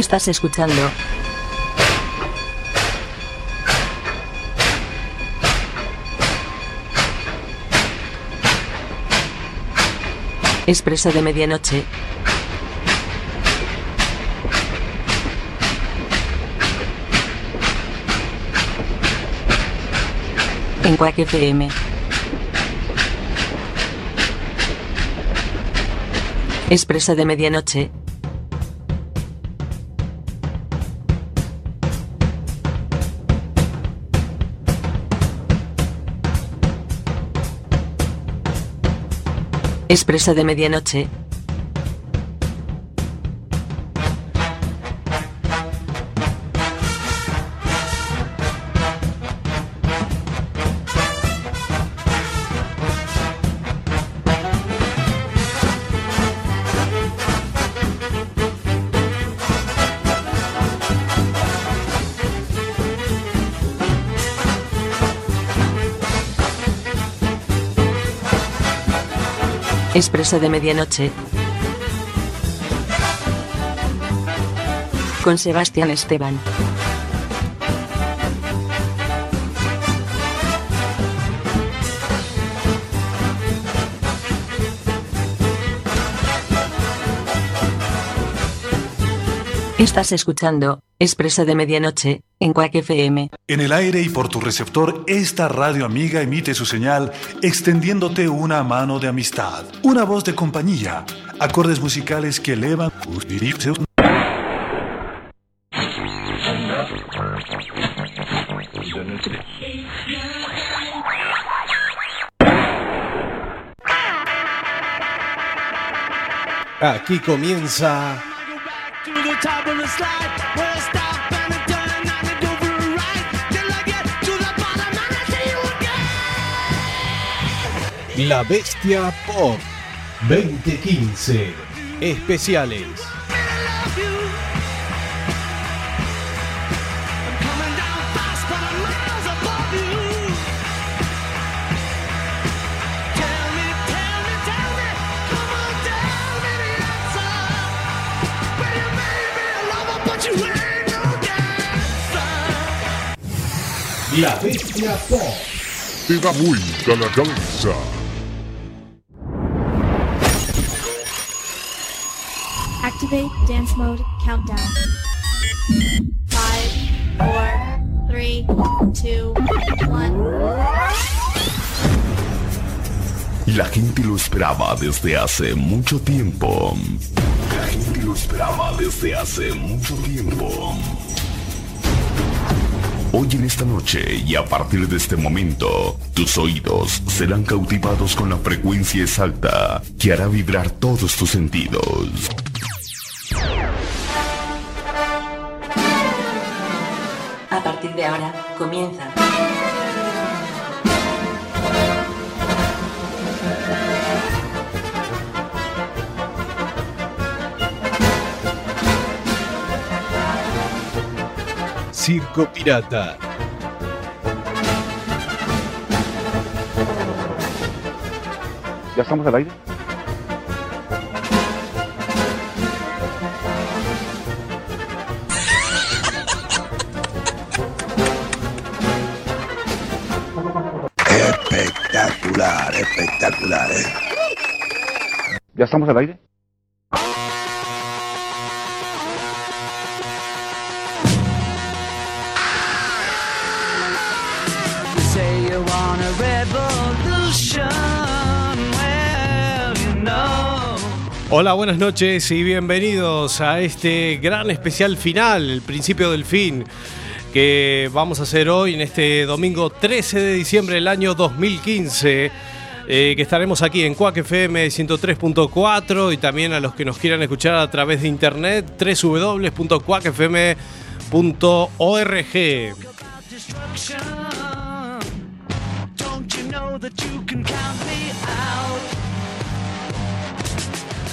Estás escuchando. Expresa de medianoche. En Quack FM. Expresa de medianoche. Expresa de medianoche. Expresa de medianoche. Con Sebastián Esteban. Estás escuchando Expresa de Medianoche en Quack FM. En el aire y por tu receptor, esta radio amiga emite su señal extendiéndote una mano de amistad, una voz de compañía, acordes musicales que elevan tus. Aquí comienza La Bestia Pop 2015 Especiales. La Bestia Pop. Pega muita na dança. Activate dance mode countdown. Five, four, three, two, one. La gente lo esperaba desde hace mucho tiempo. La gente lo esperaba desde hace mucho tiempo. Hoy en esta noche y a partir de este momento, tus oídos serán cautivados con la frecuencia exacta que hará vibrar todos tus sentidos. A partir de ahora, comienza. Circo Pirata. ¿Ya estamos al aire? Espectacular, espectacular, ¿eh? ¿Ya estamos al aire? Hola, buenas noches y bienvenidos a este gran especial final, el principio del fin, que vamos a hacer hoy en este domingo 13 de diciembre del año 2015. eh, que estaremos aquí en Quack FM 103.4 y también a los que nos quieran escuchar a través de internet www.quackfm.org.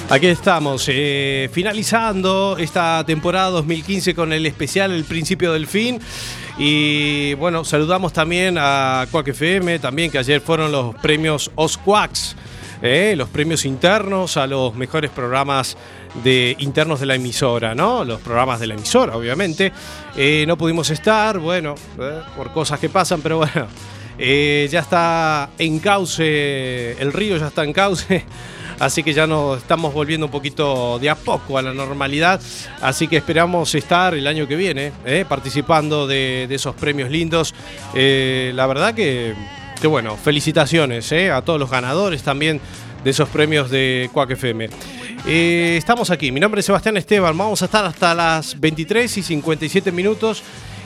Aquí estamos, eh, finalizando esta temporada 2015 con el especial El Principio del Fin. Y bueno, saludamos también a Quack FM, también que ayer fueron los premios Osquax. eh, los premios internos a los mejores programas de internos de la emisora, ¿no? Los programas de la emisora, obviamente. Eh, no pudimos estar, bueno, eh, por cosas que pasan, pero bueno, ya está en cauce, el río ya está en cauce. Así que ya nos estamos volviendo un poquito de a poco a la normalidad. Así que esperamos estar el año que viene eh, participando de, esos premios lindos. Eh, la verdad que, que bueno, felicitaciones eh, a todos los ganadores también de esos premios de Quack FM. Estamos aquí, mi nombre es Sebastián Esteban, vamos a estar hasta las 23 y 57 minutos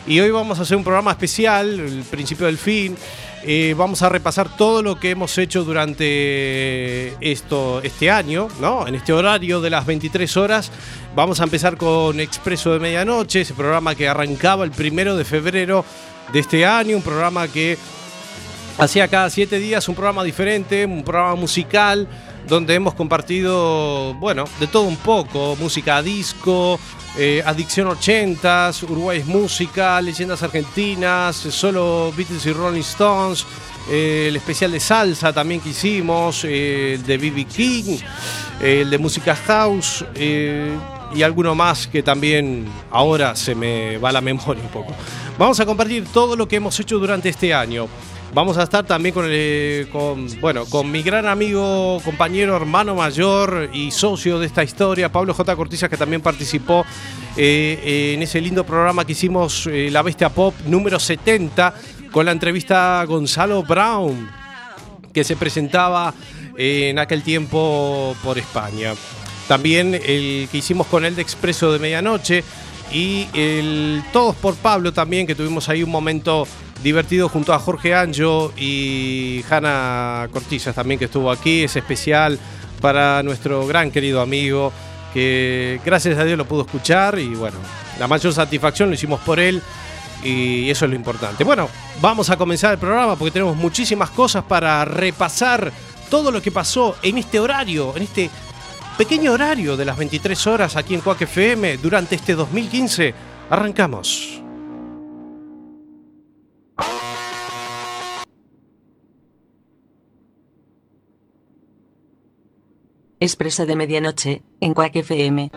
y hoy vamos a hacer un programa especial, el principio del fin. Eh, vamos a repasar todo lo que hemos hecho durante esto, este año, ¿no? En este horario de las 23 horas. Vamos a empezar con Expreso de Medianoche, ese programa que arrancaba el primero de febrero de este año, un programa que hacía cada siete días un programa diferente, un programa musical, donde hemos compartido, bueno, de todo un poco, música disco, eh, Adicción 80s, Uruguay es música, leyendas argentinas, solo Beatles y Rolling Stones, eh, el especial de salsa también que hicimos, eh, el de BB King, eh, el de música house y alguno más que también ahora se me va la memoria un poco. Vamos a compartir todo lo que hemos hecho durante este año. Vamos a estar también con, el, con, bueno, con mi gran amigo, compañero, hermano mayor y socio de esta historia, Pablo J. Cortizas, que también participó eh, en ese lindo programa que hicimos, eh, La Bestia Pop número 70, con la entrevista a Gonzalo Brown, que se presentaba eh, en aquel tiempo por España. También el que hicimos con él de Expreso de Medianoche y el Todos por Pablo también, que tuvimos ahí un momento divertido junto a Jorge Anjo y Hanna Cortizas también que estuvo aquí. Es especial para nuestro gran querido amigo que gracias a Dios lo pudo escuchar y bueno, la mayor satisfacción lo hicimos por él y eso es lo importante. Bueno, vamos a comenzar el programa porque tenemos muchísimas cosas para repasar todo lo que pasó en este horario, en este pequeño horario de las 23 horas aquí en Coac FM durante este 2015. Arrancamos. Expreso de Medianoche, en Quack FM.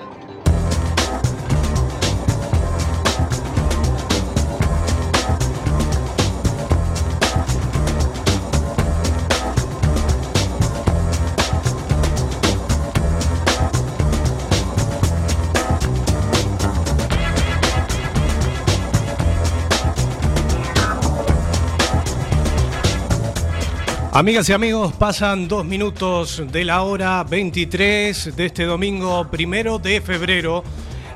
Amigas y amigos, pasan dos minutos de la hora 23 de este domingo primero de febrero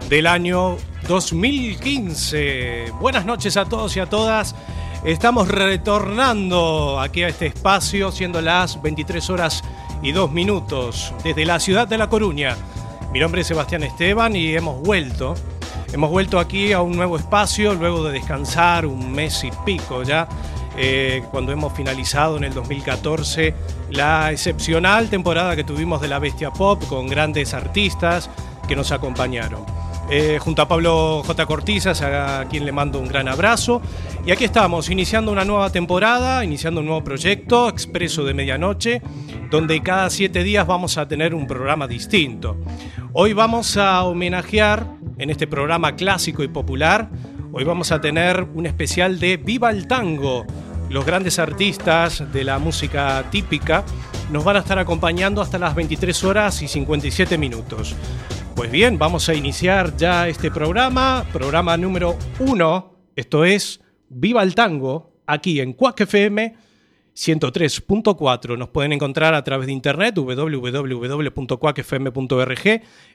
del año 2015. Buenas noches a todos y a todas. Estamos retornando aquí a este espacio, siendo las 23 horas y dos minutos desde la ciudad de La Coruña. Mi nombre es Sebastián Esteban y hemos vuelto. Hemos vuelto aquí a un nuevo espacio luego de descansar un mes y pico ya eh, cuando hemos finalizado en el 2014 la excepcional temporada que tuvimos de la Bestia Pop con grandes artistas que nos acompañaron. Eh, junto a Pablo J. Cortizas, a quien le mando un gran abrazo. Y aquí estamos, iniciando una nueva temporada, iniciando un nuevo proyecto, Expreso de Medianoche, donde cada siete días vamos a tener un programa distinto. Hoy vamos a homenajear, en este programa clásico y popular, hoy vamos a tener un especial de Viva el Tango, los grandes artistas de la música típica nos van a estar acompañando hasta las 23 horas y 57 minutos. Pues bien, vamos a iniciar ya este programa, programa número uno, esto es Viva el Tango, aquí en Quack FM 103.4. Nos pueden encontrar a través de internet www.cuacfm.org,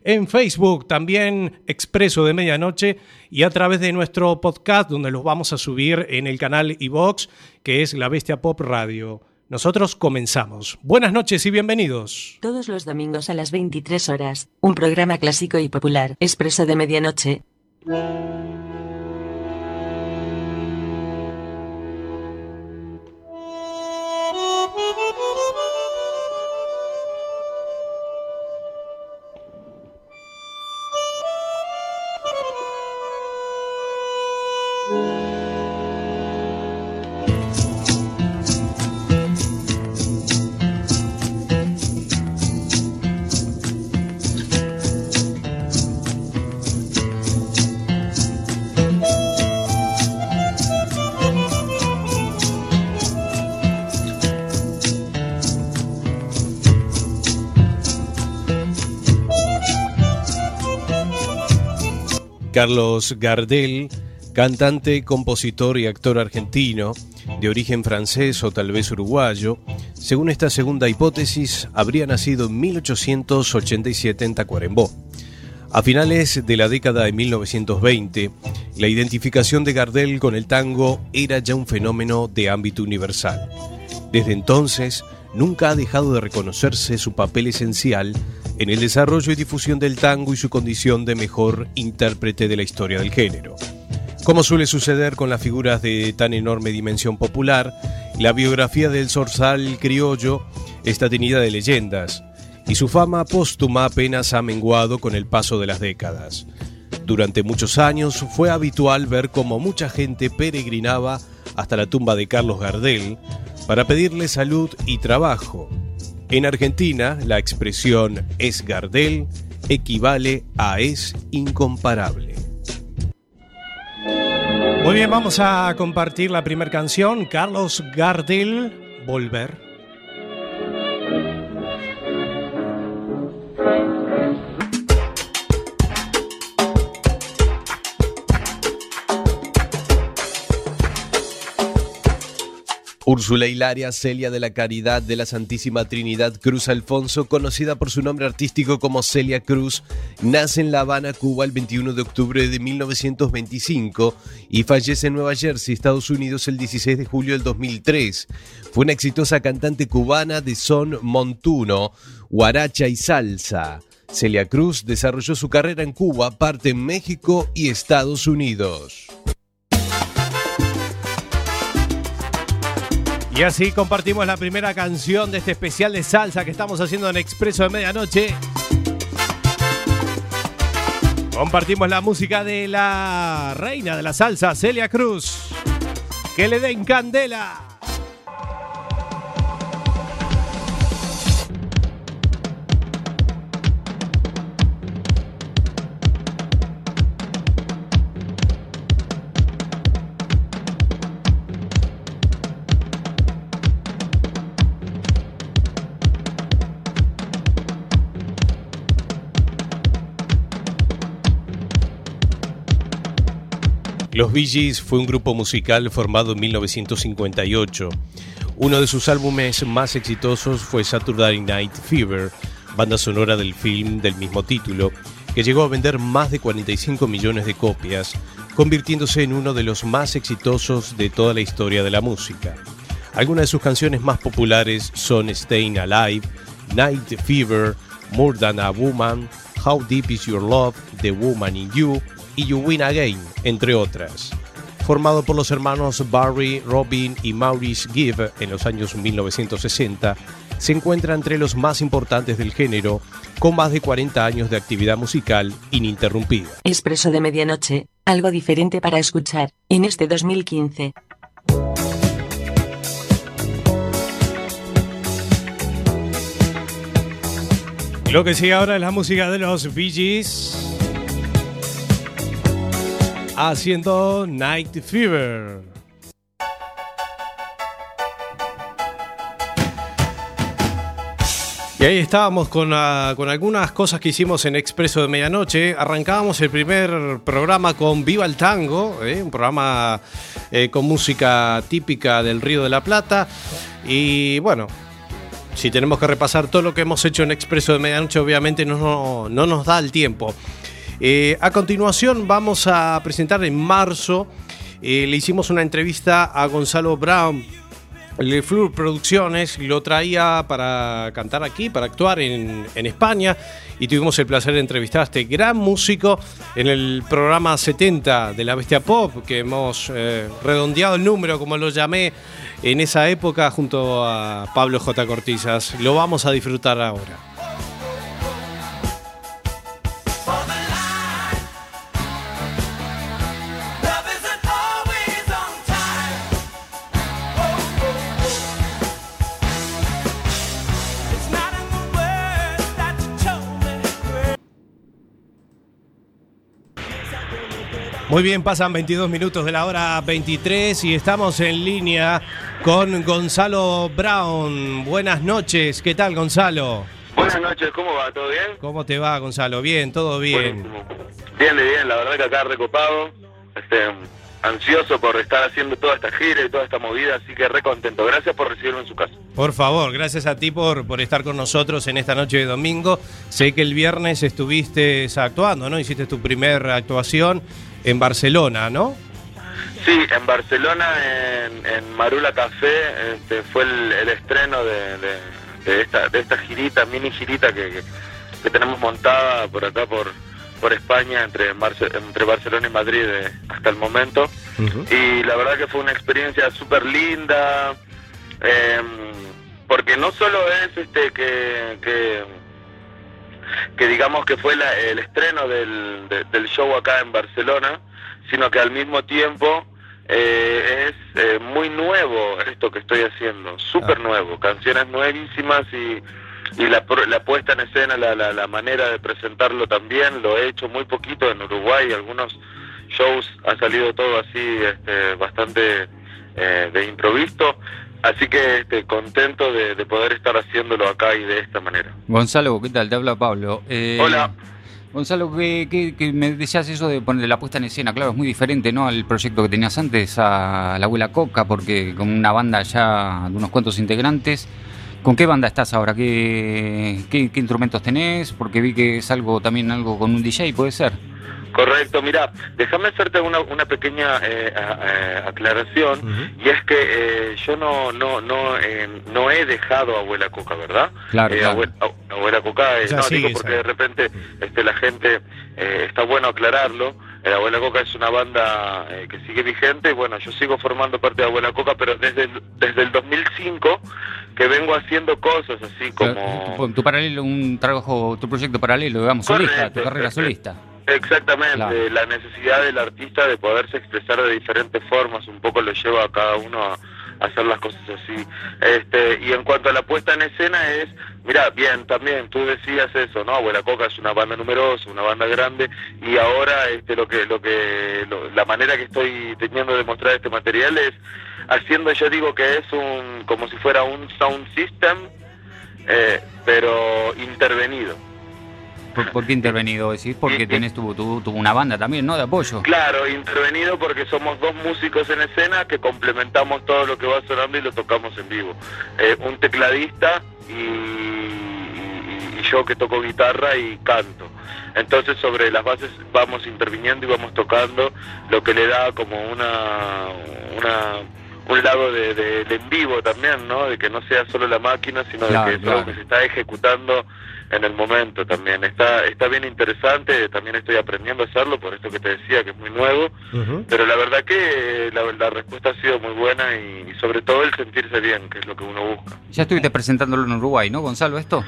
en Facebook también Expreso de Medianoche y a través de nuestro podcast donde los vamos a subir en el canal iVox que es La Bestia Pop Radio. Nosotros comenzamos. Buenas noches y bienvenidos. Todos los domingos a las 23 horas, un programa clásico y popular, Expreso de Medianoche. Carlos Gardel, cantante, compositor y actor argentino, de origen francés o tal vez uruguayo, según esta segunda hipótesis, habría nacido en 1887 en Tacuarembó. A finales de la década de 1920, la identificación de Gardel con el tango era ya un fenómeno de ámbito universal. Desde entonces, nunca ha dejado de reconocerse su papel esencial en el desarrollo y difusión del tango y su condición de mejor intérprete de la historia del género. Como suele suceder con las figuras de tan enorme dimensión popular, la biografía del zorzal criollo está tenida de leyendas, y su fama póstuma apenas ha menguado con el paso de las décadas. Durante muchos años fue habitual ver cómo mucha gente peregrinaba hasta la tumba de Carlos Gardel para pedirle salud y trabajo. En Argentina, la expresión es Gardel equivale a es incomparable. Muy bien, vamos a compartir la primera canción, Carlos Gardel, Volver. Úrsula Hilaria Celia de la Caridad de la Santísima Trinidad Cruz Alfonso, conocida por su nombre artístico como Celia Cruz, nace en La Habana, Cuba, el 21 de octubre de 1925 y fallece en Nueva Jersey, Estados Unidos, el 16 de julio del 2003. Fue una exitosa cantante cubana de son montuno, guaracha y salsa. Celia Cruz desarrolló su carrera en Cuba, parte en México y Estados Unidos. Y así compartimos la primera canción de este especial de salsa que estamos haciendo en Expreso de Medianoche. Compartimos la música de la reina de la salsa, Celia Cruz. Que le den candela. Los Bee Gees fue un grupo musical formado en 1958. Uno de sus álbumes más exitosos fue Saturday Night Fever, banda sonora del film del mismo título, que llegó a vender más de 45 millones de copias, convirtiéndose en uno de los más exitosos de toda la historia de la música. Algunas de sus canciones más populares son Staying Alive, Night Fever, More Than a Woman, How Deep Is Your Love, The Woman in You y You Win Again, entre otras. Formado por los hermanos Barry, Robin y Maurice Gibb en los años 1960, se encuentra entre los más importantes del género, con más de 40 años de actividad musical ininterrumpida. Expreso de medianoche, algo diferente para escuchar, en este 2015. Lo que sigue ahora es la música de los Bee Gees. Haciendo Night Fever. Y ahí estábamos con, ah, con algunas cosas que hicimos en Expreso de Medianoche. Arrancábamos el primer programa con Viva el Tango, ¿eh? un programa eh, con música típica del Río de la Plata. Y bueno, si tenemos que repasar todo lo que hemos hecho en Expreso de Medianoche, obviamente no, no, no nos da el tiempo. Eh, a continuación vamos a presentar en marzo, eh, le hicimos una entrevista a Gonzalo Brown, Le Fleur Producciones, lo traía para cantar aquí, para actuar en, España, y tuvimos el placer de entrevistar a este gran músico en el programa 70 de la Bestia Pop, que hemos eh, redondeado el número, como lo llamé, en esa época junto a Pablo J. Cortizas. Lo vamos a disfrutar ahora. Muy bien, pasan 22 minutos de la hora 23 y estamos en línea con Gonzalo Brown. Buenas noches, ¿qué tal Gonzalo? Buenas noches, ¿cómo va? ¿Todo bien? ¿Cómo te va, Gonzalo? Bien, todo bien. Buenísimo. Bien, bien, la verdad que acá recopado, este, ansioso por estar haciendo toda esta gira y toda esta movida, así que re contento. Gracias por recibirme en su casa. Por favor, gracias a ti por, por estar con nosotros en esta noche de domingo. Sé que el viernes estuviste actuando, ¿no? Hiciste tu primera actuación en Barcelona, ¿no? Sí, en Barcelona, en, en Marula Café, este, fue el, el estreno de, de- de esta, de esta girita, mini girita que, que- que tenemos montada por acá, por, por España, entre, Marce- entre Barcelona y Madrid eh, hasta el momento. Y la verdad que fue una experiencia súper linda, em, porque no solo es este que, que, que digamos que fue la- el estreno del, de- del show acá en Barcelona, sino que al mismo tiempo eh, es eh, muy nuevo esto que estoy haciendo, súper nuevo, canciones nuevísimas y, y la, la puesta en escena, la, la, la manera de presentarlo también, lo he hecho muy poquito en Uruguay, algunos shows ha salido todo así este, bastante eh, de improviso, así que este, contento de, de poder estar haciéndolo acá y de esta manera. Gonzalo, ¿qué tal? Te habla Pablo. Eh, Hola. Gonzalo, ¿qué, qué- qué me decías eso de poner la puesta en escena? Claro, es muy diferente, ¿no? Al proyecto que tenías antes, a la abuela Coca, porque con una banda ya de unos cuantos integrantes. ¿Con qué banda estás ahora? ¿Qué, qué, qué instrumentos tenés? Porque vi que es algo también algo con un DJ, ¿puede ser? Correcto, mira, déjame hacerte una, una pequeña eh, a- a- aclaración y es que eh, yo no no no eh, no he dejado a Abuela Coca, ¿verdad? Claro, Eh, claro. Abuela, Abuela Coca, eh, O sea, no sigue digo porque de repente este, la gente eh, está bueno aclararlo. Eh, Abuela Coca es una banda eh, que sigue vigente y bueno, yo sigo formando parte de Abuela Coca, pero desde el, desde el 2005 que vengo haciendo cosas así como Tu, tu paralelo, un trabajo, tu proyecto paralelo, digamos, solista, Correcto, tu carrera correcto. solista. Exactamente, Claro. la necesidad del artista de poderse expresar de diferentes formas, un poco lo lleva a cada uno a, a hacer las cosas así. Este, y en cuanto a la puesta en escena es, mira, bien, también tú decías eso, ¿no? Abuela Coca es una banda numerosa, una banda grande, y ahora este lo que lo que lo- la manera que estoy teniendo de mostrar este material es haciendo, yo digo que es un como si fuera un sound system, eh, pero intervenido. ¿Por, por qué intervenido? Decís, porque tenés tu, tu, tu- una banda también, ¿no? De apoyo. Claro, intervenido porque somos dos músicos en escena que complementamos todo lo que va sonando y lo tocamos en vivo. Eh, un tecladista y, y- y yo que toco guitarra y canto. Entonces sobre las bases vamos interviniendo y vamos tocando lo que le da como una, una un lado de, de- de en vivo también, ¿no? De que no sea solo la máquina, sino Claro, de que claro. que se está ejecutando en el momento también. Está está bien interesante, también estoy aprendiendo a hacerlo, por esto que te decía, que es muy nuevo, pero la verdad que eh, la, la respuesta ha sido muy buena y, y sobre todo el sentirse bien, que es lo que uno busca. Ya estuviste presentándolo en Uruguay, ¿no, Gonzalo, esto?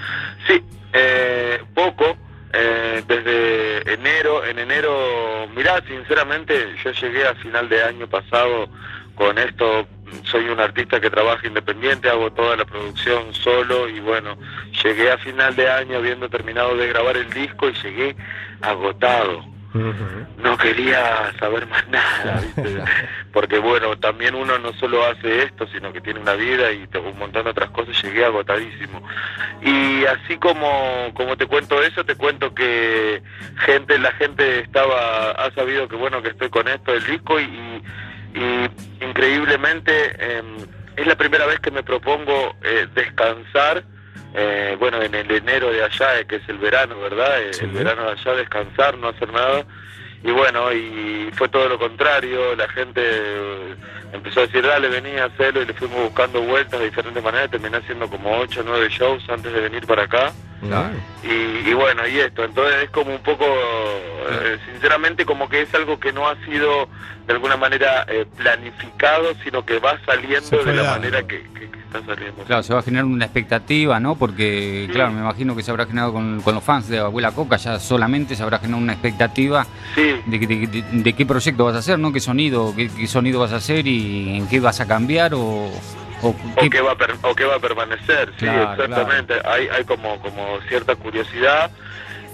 Sí, eh, poco, eh, desde enero, en enero, mirá, sinceramente yo llegué a final de año pasado con esto, soy un artista que trabaja independiente, hago toda la producción solo y bueno, llegué a final de año habiendo terminado de grabar el disco y llegué agotado. No quería saber más nada, ¿viste? porque bueno, también uno no solo hace esto, sino que tiene una vida y un montón de otras cosas, llegué agotadísimo. Y así como, como te cuento eso, te cuento que gente, la gente estaba, ha sabido que bueno, que estoy con esto del disco y, y increíblemente em, es la primera vez que me propongo eh, descansar, eh, bueno, en el enero de allá, eh, que es el verano, ¿verdad? Eh, El verano de allá, descansar, no hacer nada. Y bueno, y fue todo lo contrario, la gente eh, empezó a decir, dale, vení a hacerlo, y le fuimos buscando vueltas de diferentes maneras, terminé haciendo como 8 o 9 shows antes de venir para acá. Y, y bueno, y esto, entonces es como un poco, eh, sinceramente, como que es algo que no ha sido de alguna manera eh, planificado, sino que va saliendo de la dando. manera que, que- que está saliendo. Claro, se va a generar una expectativa, ¿no? Porque, claro, me imagino que se habrá generado con, con los fans de Abuela Coca, ya solamente se habrá generado una expectativa de, que- de- de- de qué proyecto vas a hacer, ¿no? ¿Qué sonido, qué, qué sonido vas a hacer y en qué vas a cambiar o, o o que va a per- o que va a permanecer sí Claro, exactamente. hay hay como como cierta curiosidad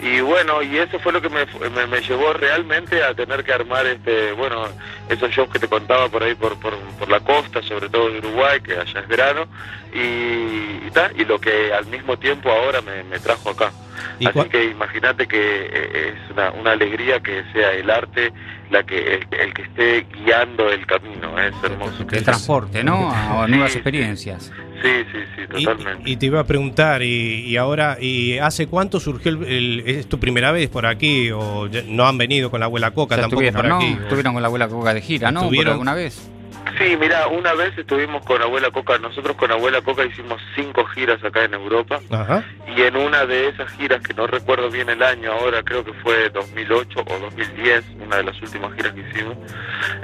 y bueno, y eso fue lo que me, me, me llevó realmente a tener que armar este, bueno, esos shows que te contaba por ahí por, por, por la costa, sobre todo de Uruguay, que allá es verano, y, y, ta, y lo que al mismo tiempo ahora me, me trajo acá. ¿Y Así que imagínate que eh, es una, una alegría que sea el arte la que el, el que esté guiando el camino, es hermoso. El transporte, ¿no? A nuevas sí. experiencias. Sí, sí, sí, Y, totalmente. y te iba a preguntar, y, y ahora, ¿y hace cuánto surgió el, el- ¿Es tu primera vez por aquí? ¿O ya no han venido con la abuela Coca Ya tampoco estuvieron, por ¿no? aquí? Estuvieron con la abuela Coca de gira, ¿no? ¿Por Estuvieron- alguna vez? Sí, mira, una vez estuvimos con Abuela Coca, nosotros con Abuela Coca hicimos cinco giras acá en Europa Ajá. y en una de esas giras, que no recuerdo bien el año ahora, creo que fue 2008 o 2010, una de las últimas giras que hicimos,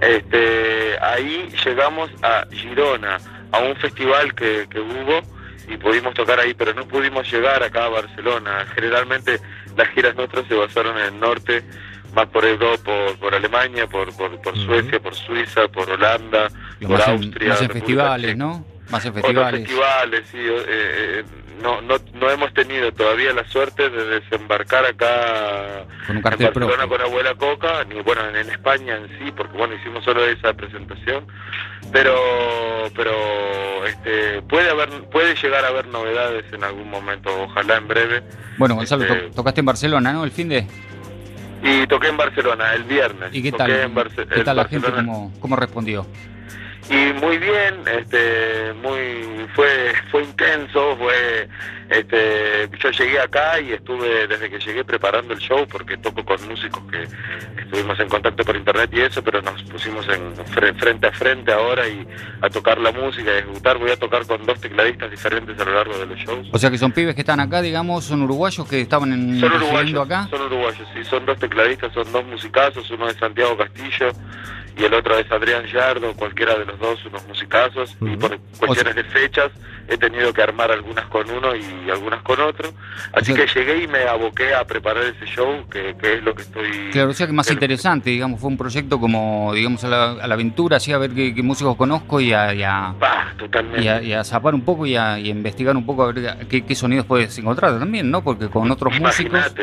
este, ahí llegamos a Girona, a un festival que, que hubo y pudimos tocar ahí, pero no pudimos llegar acá a Barcelona. Generalmente las giras nuestras se basaron en el norte, más por Europa, por, por Alemania, por, por, por Suecia, por Suiza, por Holanda, por más en, Austria. más en festivales. ¿no? Más en festivales. festivales, sí. eh, eh, no, no, no hemos tenido todavía la suerte de desembarcar acá Con un en Barcelona propio. con Abuela Coca, ni bueno, en, España en sí, porque bueno, hicimos solo esa presentación, pero pero este puede haber puede llegar a haber novedades en algún momento, ojalá en breve. Bueno, Gonzalo, Este, to- tocaste en Barcelona, ¿no? El fin de... Y toqué en Barcelona el viernes. ¿Y qué toqué tal? ¿Qué tal la gente? Barcelona. ¿Cómo, cómo respondió? Y muy bien este muy fue fue intenso fue este yo llegué acá y estuve desde que llegué preparando el show porque toco con músicos que estuvimos en contacto por internet y eso pero nos pusimos en fre- frente a frente ahora y a tocar la música y a ejecutar voy a tocar con dos tecladistas diferentes a lo largo de los shows O sea que son pibes que están acá, digamos, son uruguayos que estaban en, son uruguayos, acá. son uruguayos, sí, son dos tecladistas, son dos musicazos, uno es Santiago Castillo y el otro es Adrián Yardo, cualquiera de los dos, unos musicazos, y por cuestiones de fechas he tenido que armar algunas con uno y algunas con otro, así sea- que llegué y me aboqué a preparar ese show, que, que es lo que estoy... Claro, o sea que más interesante, digamos, fue un proyecto como, digamos, a la, a la aventura, así a ver qué, qué músicos conozco y a, y a, Bah, totalmente. y a- y a zapar un poco y a, y investigar un poco a ver qué, qué sonidos puedes encontrar también, ¿no? Porque con otros músicos.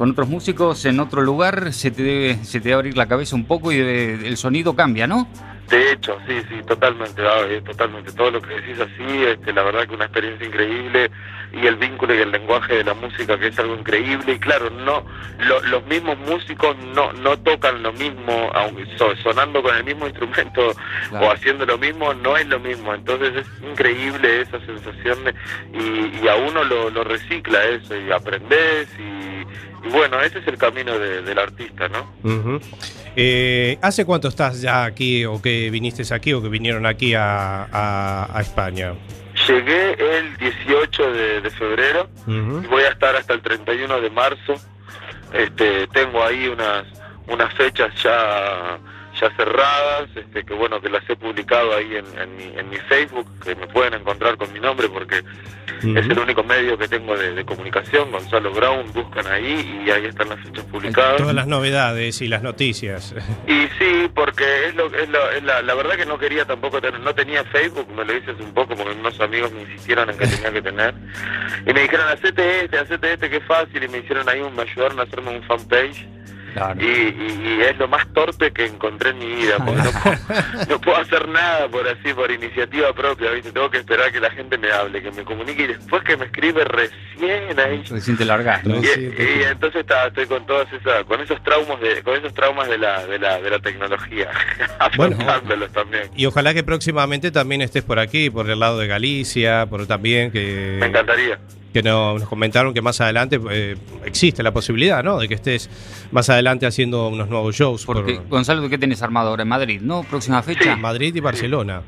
Con otros músicos en otro lugar se te debe, se te debe abrir la cabeza un poco y debe- el sonido cambia, ¿no? De hecho, sí, sí, totalmente, ah, eh, totalmente. Todo lo que decís así, este, la verdad que una experiencia increíble y el vínculo y el lenguaje de la música que es algo increíble y claro, no lo- los mismos músicos no no tocan lo mismo, aunque so- sonando con el mismo instrumento Claro. o haciendo lo mismo, no es lo mismo. Entonces es increíble esa sensación de, y, y a uno lo, lo recicla eso y aprendes y bueno, ese es el camino de- del artista, ¿no? Eh, ¿Hace cuánto estás ya aquí o que viniste aquí o que vinieron aquí a, a- a España? Llegué el 18 de, de febrero y voy a estar hasta el 31 de marzo. Este, tengo ahí unas unas fechas ya ya cerradas, este, que bueno que las he publicado ahí en, en mi, en mi Facebook, que me pueden encontrar con mi nombre porque es el único medio que tengo de, de comunicación, Gonzalo Brown, buscan ahí y ahí están las fechas publicadas. Todas las novedades y las noticias. Y sí, porque es lo, es lo- es la, la verdad que no quería tampoco tener, no tenía Facebook, me lo hice hace un poco porque unos amigos me insistieron en que tenía que tener. Y me dijeron, hacete este, hacete este, que es fácil, y me hicieron ahí, un, me ayudaron a hacerme un fanpage. Claro. Y, y- y es lo más torpe que encontré en mi vida, porque no puedo, no puedo hacer nada por así, por iniciativa propia, ¿viste? Tengo que esperar que la gente me hable, que me comunique y después que me escribe recién ahí. Recién te largaste. ¿no? Y, y entonces está, estoy con todas esas, con esos traumas de, con esos traumas de la, de la, de la tecnología, Bueno. también. Y ojalá que próximamente también estés por aquí, por el lado de Galicia, por también que... Me encantaría. Que no- nos comentaron que más adelante eh, existe la posibilidad, ¿no? De que estés más adelante haciendo unos nuevos shows Porque, Gonzalo, ¿qué tenés armado ahora en Madrid, no? Próxima fecha. por Madrid y Barcelona.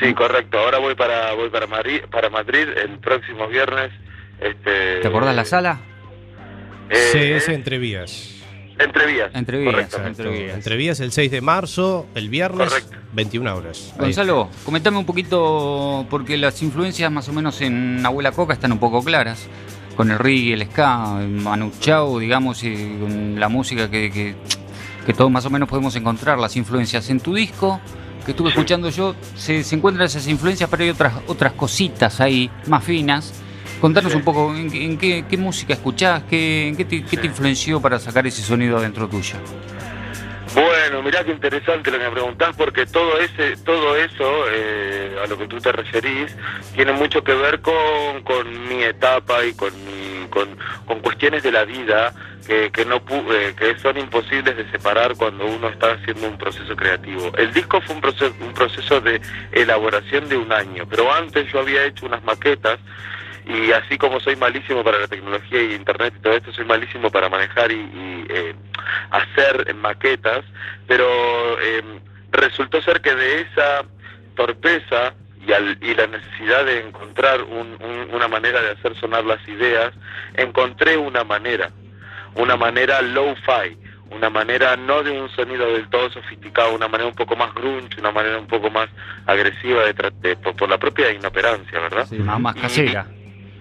Sí, correcto. Ahora voy para, voy para Madrid, para Madrid el próximo viernes. Este, ¿Te acordás la sala? eh, CS Entrevías. Entrevías. Entrevías, entrevías. Entrevías el 6 de marzo, el viernes, Correcto. 21 horas. Gonzalo, comentame un poquito, porque las influencias más o menos en Abuela Coca están un poco claras, con el reggae, el ska, Manu Chao, digamos, y con la música que, que, que todos más o menos podemos encontrar, las influencias en tu disco, que estuve escuchando yo, se, se encuentran esas influencias, pero hay otras, otras cositas ahí, más finas, Contanos un poco, ¿en, qué- en qué, qué música escuchás? ¿Qué, en qué, te, qué te influenció para sacar ese sonido dentro tuyo? Bueno, mirá qué interesante lo que me preguntás, porque todo ese, todo eso, eh, a lo que tú te referís, tiene mucho que ver con, con mi etapa y con mi, con, con cuestiones de la vida que, que no pu- eh, que son imposibles de separar cuando uno está haciendo un proceso creativo. El disco fue un proceso, un proceso de elaboración de un año, pero antes yo había hecho unas maquetas y así como soy malísimo para la tecnología y internet y todo esto, soy malísimo para manejar y, y, eh, hacer maquetas, pero eh, resultó ser que de esa torpeza y, al- y la necesidad de encontrar un- un- una manera de hacer sonar las ideas, encontré una manera, una manera low-fi, una manera no de un sonido del todo sofisticado, una manera un poco más grunge, una manera un poco más agresiva de, de- por, por la propia inoperancia, ¿verdad? Más, más Y- casera.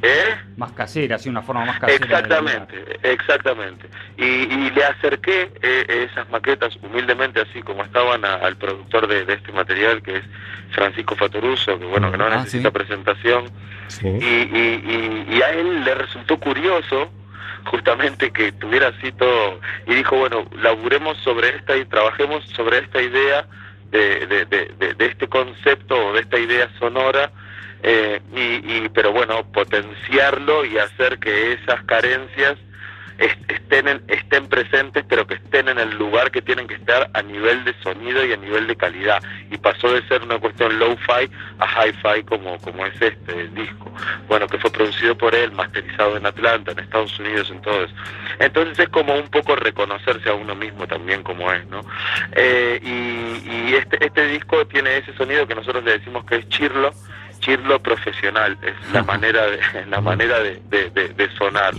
¿Eh? Más casera, así, una forma más casera. Exactamente, exactamente. Y, y le acerqué eh, esas maquetas humildemente, así como estaban, a- al productor de, de este material, que es Francisco Fatoruso, que bueno, que no Ah, necesita sí. presentación. Sí. Y, y, y, y a él le resultó curioso justamente que tuviera así todo y dijo bueno laburemos sobre esta y trabajemos sobre esta idea de, de, de, de- de este concepto o de esta idea sonora eh, y, pero bueno potenciarlo y hacer que esas carencias est- estén en- estén presentes pero que estén en el lugar que tienen que estar a nivel de sonido y a nivel de calidad. Y pasó de ser una cuestión low-fi a hi-fi como como es este el disco. Bueno que fue producido por él masterizado en Atlanta en Estados Unidos en todo eso. Entonces es como un poco reconocerse a uno mismo también como es no Eh, y, y este este disco tiene ese sonido que nosotros le decimos que es chirlo chirlo profesional es la manera de la manera de, de- de- de sonar.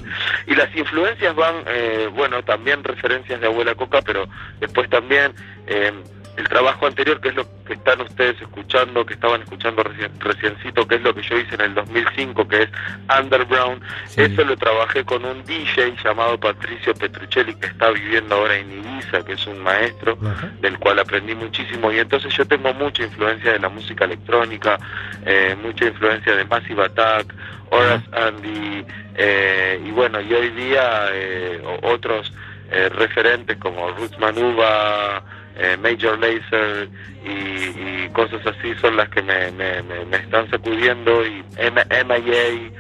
Y las influencias van eh, bueno también referencias de abuela coca pero después también eh, el trabajo anterior que es lo que están ustedes escuchando que estaban escuchando recién, reciencito que es lo que yo hice en el 2005 que es Underground. Sí. eso lo trabajé con un DJ llamado Patricio Petruccelli que está viviendo ahora en Ibiza que es un maestro del cual aprendí muchísimo. Y entonces yo tengo mucha influencia de la música electrónica, eh, mucha influencia de Massive Attack, Horace Andy eh, y bueno, y hoy día eh, otros eh, referentes como Roots Manuva, eh, Major Lazer y, y cosas así son las que me, me, me- me están sacudiendo y MIA,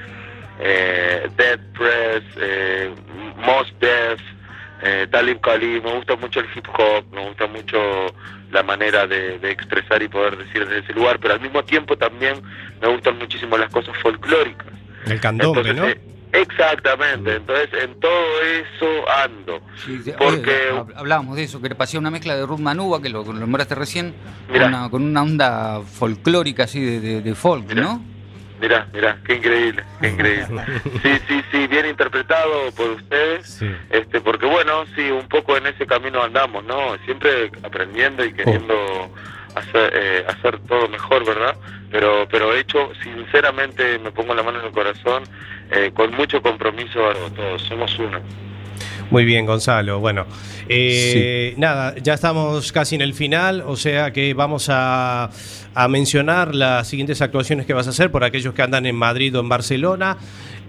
eh, Dead Press, eh, Mos Def, eh, Talib Kweli, me gusta mucho el hip hop, me gusta mucho la manera de, de expresar y poder decir desde ese lugar, pero al mismo tiempo también me gustan muchísimo las cosas folclóricas. El candombe, Entonces, ¿no? Exactamente, entonces en todo eso ando. Sí, sí, Porque- oye, hablábamos de eso, que le pasé una mezcla de Ruth Manuba, que lo, lo nombraste recién, Mirá. una- con una onda folclórica así de, de- de folk, Mirá. ¿no? Mirá, mirá, qué increíble, qué increíble. Sí, sí, sí, bien interpretado por ustedes. Sí. Este, porque bueno, sí, un poco en ese camino andamos, ¿no? Siempre aprendiendo y queriendo hacer, eh, hacer todo mejor, ¿verdad? Pero, pero hecho, sinceramente, me pongo la mano en el corazón, eh, con mucho compromiso a todos, somos uno. Muy bien, Gonzalo. Bueno, eh, nada, ya estamos casi en el final, o sea que vamos a, a mencionar las siguientes actuaciones que vas a hacer por aquellos que andan en Madrid o en Barcelona.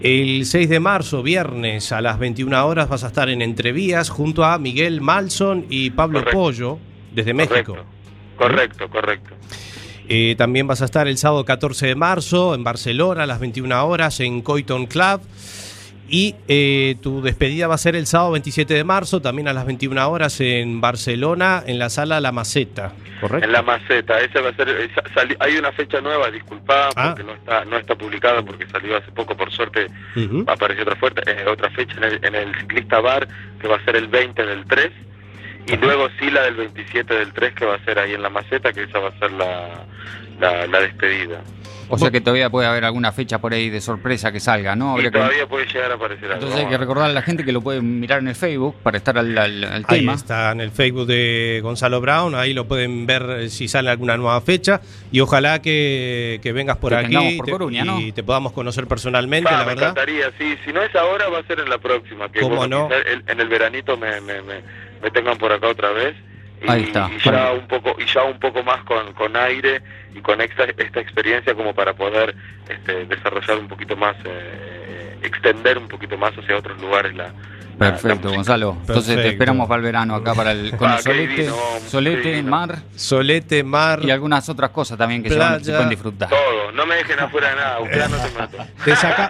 El 6 de marzo, viernes, a las 21 horas, vas a estar en Entrevías junto a Miguel Malson y Pablo Correcto. Pollo, desde México. Correcto, correcto, correcto. Eh, también vas a estar el sábado 14 de marzo en Barcelona a las 21 horas en Coiton Club. Y eh, tu despedida va a ser el sábado 27 de marzo, también a las 21 horas en Barcelona, en la sala La Maceta. ¿Correcto? En la maceta, esa va a ser, esa- sali- hay una fecha nueva, disculpa, Ah. porque no está, no está publicada porque salió hace poco, por suerte apareció otra, fuerte, eh, otra fecha en el, en el ciclista bar que va a ser el 20 del 3 y luego sí la del 27 del 3 que va a ser ahí en la maceta que esa va a ser la, la, la despedida O sea que todavía puede haber alguna fecha por ahí de sorpresa que salga, ¿no? y Habría que- todavía puede llegar a aparecer algo Entonces hay que recordar a la gente que lo puede mirar en el Facebook para estar al, al- al Ahí tema. está en el Facebook de Gonzalo Brown, ahí lo pueden ver eh, si sale alguna nueva fecha y ojalá que, que vengas por Que aquí y te podamos conocer personalmente, Pa, la me verdad. encantaría, sí, si no es ahora va a ser en la próxima que ¿Cómo bueno, no? en el veranito me, me, me, me tengan por acá otra vez y, Ahí está. y ya un poco y ya un poco más con, con aire y con esta, esta experiencia como para poder este, desarrollar un poquito más, eh, extender un poquito más hacia otros lugares la, Perfecto. Gonzalo. Entonces te esperamos para el verano acá para el, con Ah, el qué solete, divino, solete, mar Solete, mar. y algunas otras cosas también que se, van- se Playa. pueden disfrutar. Todo, no me dejen afuera de nada, no se maten. Te, saca-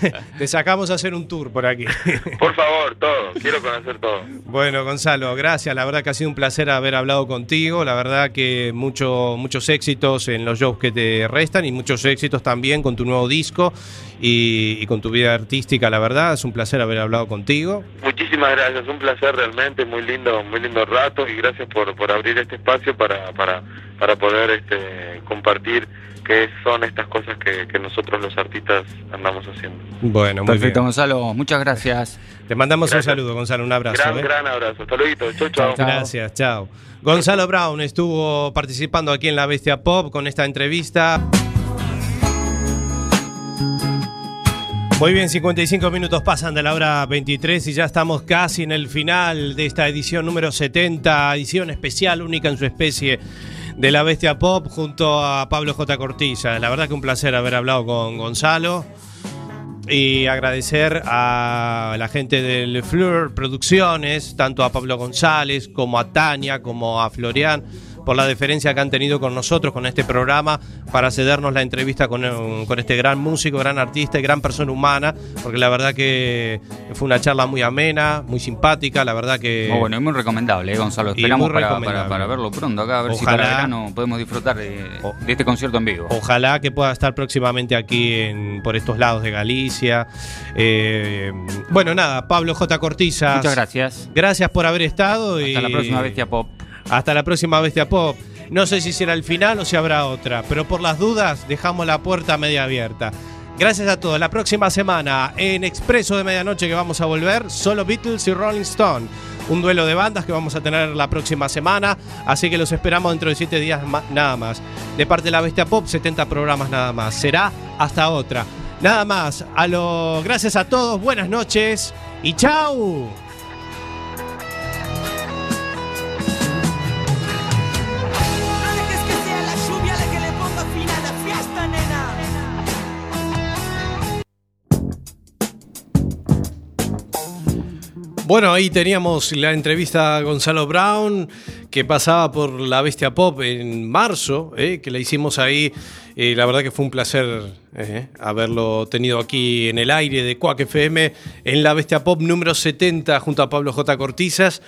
te- te sacamos a hacer un tour por aquí. Por favor, todo, quiero conocer todo. Bueno, Gonzalo, gracias. La verdad que ha sido un placer haber hablado contigo. La verdad que mucho, muchos éxitos en los shows que te restan y muchos éxitos también con tu nuevo disco y, y con tu vida artística. La verdad, es un placer haber hablado contigo. Muchísimas gracias, un placer realmente, muy lindo, muy lindo rato y gracias por, por abrir este espacio para, para, para poder este, compartir qué son estas cosas que, que nosotros los artistas andamos haciendo. Bueno, muy Perfecto, bien. Gonzalo. Muchas gracias. Te mandamos Gracias. un saludo, Gonzalo. Un abrazo. gran, ¿eh? gran abrazo, hasta luego, chau, chau. Chao. Gracias, chao. Gonzalo Brown estuvo participando aquí en La Bestia Pop con esta entrevista. Muy bien, 55 minutos pasan de la hora 23 y ya estamos casi en el final de esta edición número 70, edición especial, única en su especie de La Bestia Pop junto a Pablo J. Cortiza. La verdad que un placer haber hablado con Gonzalo y agradecer a la gente del Fleur Producciones, tanto a Pablo González como a Tania, como a Florian, por la deferencia que han tenido con nosotros, con este programa, para cedernos la entrevista con, eh, con este gran músico, gran artista y gran persona humana, porque la verdad que fue una charla muy amena, muy simpática, la verdad que... Muy bueno y muy recomendable, eh, Gonzalo. Esperamos para, para- para verlo pronto acá, a ver si Ojalá- para el verano podemos disfrutar de, este concierto en vivo. Ojalá que pueda estar próximamente aquí en, por estos lados de Galicia. Eh, bueno, nada, Pablo J. Cortizas. Muchas gracias. Gracias por haber estado y Hasta la próxima Bestia Pop. Hasta la próxima Bestia Pop. No sé si será el final o si habrá otra, pero por las dudas dejamos la puerta media abierta. Gracias a todos. La próxima semana en Expreso de Medianoche que vamos a volver, solo Beatles y Rolling Stone. Un duelo de bandas que vamos a tener la próxima semana, así que los esperamos dentro de siete días ma- nada más. De parte de la Bestia Pop, 70 programas nada más. Será hasta otra. Nada más. A lo... Gracias a todos, buenas noches y chau. Bueno, ahí teníamos la entrevista a Gonzalo Brown, que pasaba por la Bestia Pop en marzo, eh, que la hicimos ahí. Eh, la verdad que fue un placer eh, haberlo tenido aquí en el aire de Quack FM, en la Bestia Pop número 70, junto a Pablo J. Cortizas.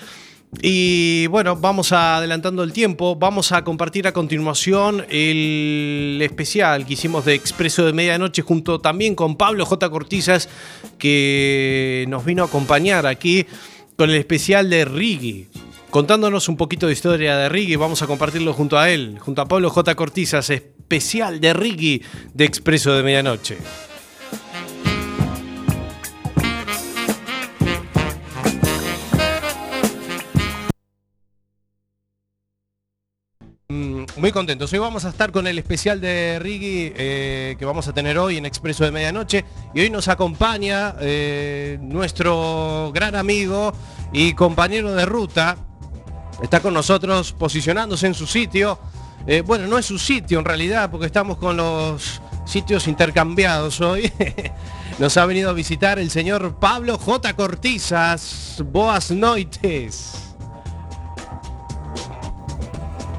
Y bueno, vamos adelantando el tiempo. Vamos a compartir a continuación el especial que hicimos de Expreso de Medianoche junto también con Pablo J. Cortizas, que nos vino a acompañar aquí con el especial de Rigi. Contándonos un poquito de historia de Rigi, vamos a compartirlo junto a él, junto a Pablo J. Cortizas, especial de Rigi de Expreso de Medianoche. Muy contentos. Hoy vamos a estar con el especial de Rigi eh, que vamos a tener hoy en Expreso de Medianoche. Y hoy nos acompaña eh, nuestro gran amigo y compañero de ruta. Está con nosotros posicionándose en su sitio. Eh, bueno, no es su sitio en realidad, porque estamos con los sitios intercambiados hoy. Nos ha venido a visitar el señor Pablo J. Cortizas. Boas noites.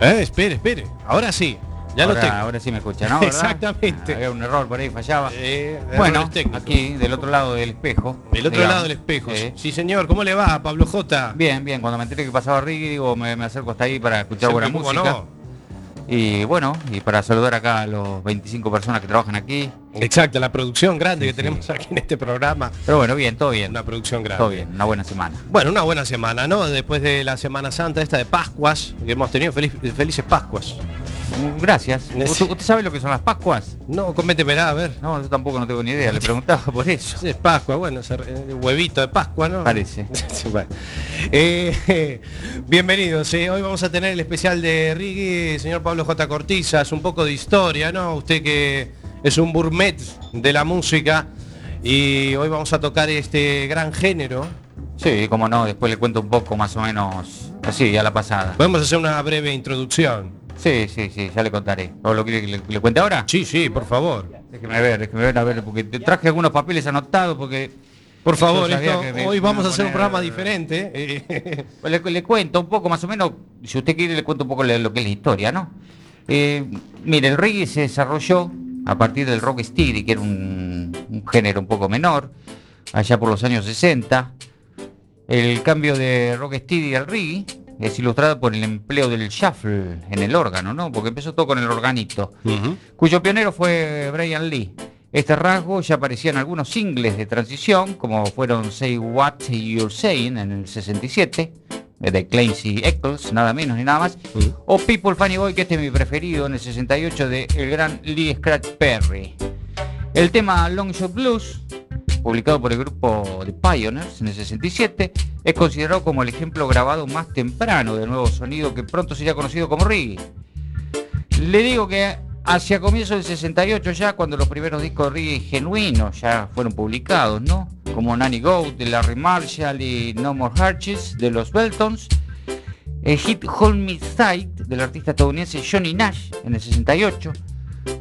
Eh, espere, espere. Ahora sí. Ya ahora, lo tengo. ahora sí me escucha, ¿no? Exactamente. Había un error por ahí, fallaba. Eh, bueno, aquí del otro lado del espejo. Del otro digamos. lado del espejo. Eh, Sí, señor. ¿Cómo le va, Pablo J? Bien, bien. Cuando me enteré que pasaba Ricky, digo, me, me acerco hasta ahí para escuchar buena ¿cómo música. no? Y bueno, y para saludar acá a los 25 personas que trabajan aquí. Exacto, la producción grande Sí, que sí. tenemos aquí en este programa. Pero bueno, bien, todo bien. Una producción grande. Todo bien, una buena semana. Bueno, una buena semana, ¿no? Después de la Semana Santa esta de Pascuas, que hemos tenido feliz- felices Pascuas. Gracias. ¿Usted, sabe lo que son las Pascuas? No, coméntemela, a ver. No, yo tampoco no tengo ni idea, le preguntaba por eso. Es Pascua, bueno, huevito de Pascua, ¿no? Parece. Bueno. Eh, bienvenidos, eh. hoy vamos a tener el especial de Riggy, señor Pablo J. Cortizas, un poco de historia, ¿no? Usted que es un gourmet de la música y hoy vamos a tocar este gran género. Sí, como no, después le cuento un poco más o menos así, a la pasada. Podemos hacer una breve introducción. Sí, sí, sí, ya le contaré. ¿O lo quiere que le, le cuente ahora? Sí, sí, por favor. Déjeme ver, déjeme ver, a ver, porque te traje algunos papeles anotados porque... Por favor, esto- me- hoy vamos a hacer un programa diferente. eh, Pues le, le cuento un poco, más o menos, si usted quiere le cuento un poco lo que es la historia, ¿no? Eh, mire, el reggae se desarrolló a partir del rock steady, que era un, un género un poco menor, allá por los años 60. El cambio de rock steady al reggae es ilustrado por el empleo del shuffle en el órgano, ¿no? Porque empezó todo con el organito, cuyo pionero fue Brian Lee. Este rasgo ya aparecía en algunos singles de transición, como fueron Say What You're Saying en el 67, eh, de Clancy Eccles, nada menos ni nada más, o People Funny Boy, que este es mi preferido, en el 68, de el gran Lee Scratch Perry. El tema Long Shot Blues, publicado por el grupo The Pioneers en el 67, es considerado como el ejemplo grabado más temprano del nuevo sonido que pronto sería conocido como reggae. Le digo que hacia comienzos del 68 ya, cuando los primeros discos de reggae genuinos ya fueron publicados, ¿no? Como Nanny Goat de Larry Marshall y No More Arches de los Beltons, el hit Hold Me Tight del artista estadounidense Johnny Nash en el 68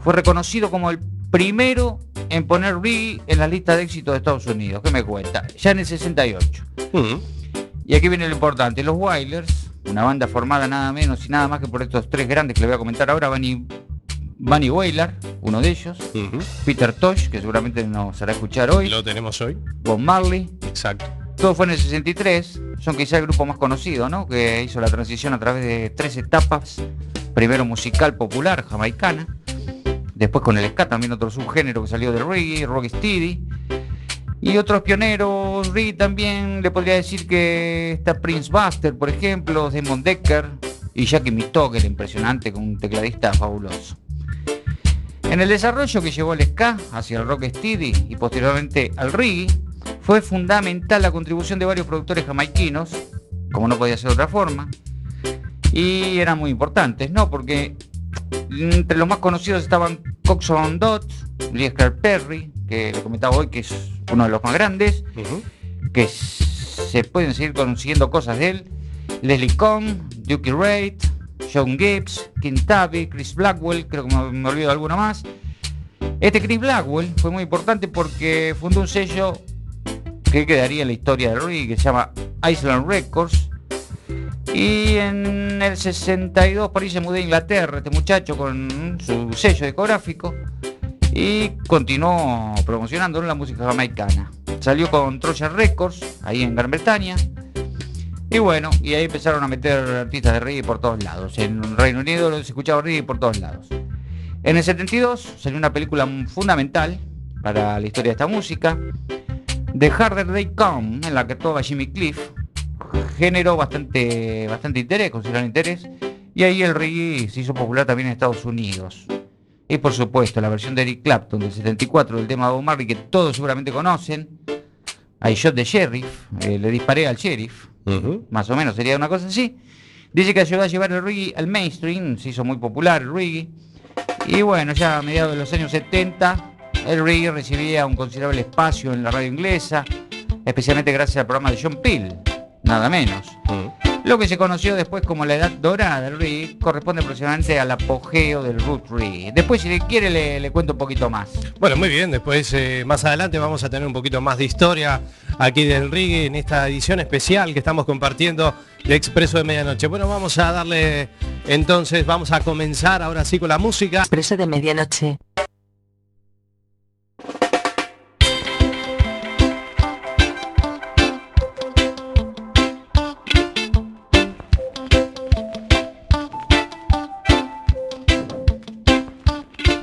fue reconocido como el primero en poner reggae en la lista de éxitos de Estados Unidos. ¿Qué me cuenta? Ya en el 68. Y aquí viene lo importante, los Wailers, una banda formada nada menos y nada más que por estos tres grandes que le voy a comentar ahora, Bunny, Bunny Wailer, uno de ellos, Peter Tosh, que seguramente nos hará escuchar hoy, Lo tenemos hoy. Bob Marley, Exacto. todo fue en el 63, son quizá el grupo más conocido, ¿no? Que hizo la transición a través de tres etapas, primero musical popular, jamaicana, después con el ska, también otro subgénero que salió del reggae, rocksteady, y otros pioneros, reggae también, le podría decir que está Prince Buster, por ejemplo, Damon Decker y Jackie Mistoker, impresionante, con un tecladista fabuloso. En el desarrollo que llevó al ska hacia el rocksteady y posteriormente al reggae, fue fundamental la contribución de varios productores jamaiquinos, como no podía ser de otra forma, y eran muy importantes, ¿no? Porque entre los más conocidos estaban Coxon Lee Scratch Perry, que le comentaba hoy que es uno de los más grandes, que se pueden seguir consiguiendo cosas de él, Leslie Cohn, Dukey Reid, John Gibbs, King Tabby, Chris Blackwell, creo que me, me olvido de alguno más. Este Chris Blackwell fue muy importante porque fundó un sello que quedaría en la historia del reggae, que se llama Island Records. Y en el 62 por ahí se mudó a Inglaterra este muchacho con su sello discográfico y continuó promocionando la música jamaicana. Salió con Trojan Records, ahí en Gran Bretaña. Y bueno, y ahí empezaron a meter artistas de reggae por todos lados. En Reino Unido se escuchaba reggae por todos lados. En el 72 salió una película fundamental para la historia de esta música, The Harder They Come, en la que actuaba Jimmy Cliff, generó bastante, bastante interés, consideraron interés, y ahí el reggae se hizo popular también en Estados Unidos. Y por supuesto, la versión de Eric Clapton del 74 del tema de Bob Marley, que todos seguramente conocen, I Shot the Sheriff, eh, le disparé al sheriff, más o menos sería una cosa así. Dice que ayudó a llevar el reggae al mainstream, se hizo muy popular el reggae. Y bueno, ya a mediados de los años 70, el reggae recibía un considerable espacio en la radio inglesa, especialmente gracias al programa de John Peel, nada menos. Lo que se conoció después como la edad dorada del reggae corresponde aproximadamente al apogeo del root reggae. Después, si le quiere, le, le cuento un poquito más. Bueno, muy bien, después eh, más adelante vamos a tener un poquito más de historia aquí del reggae en esta edición especial que estamos compartiendo de Expreso de Medianoche. Bueno, vamos a darle entonces, vamos a comenzar ahora sí con la música. Expreso de medianoche.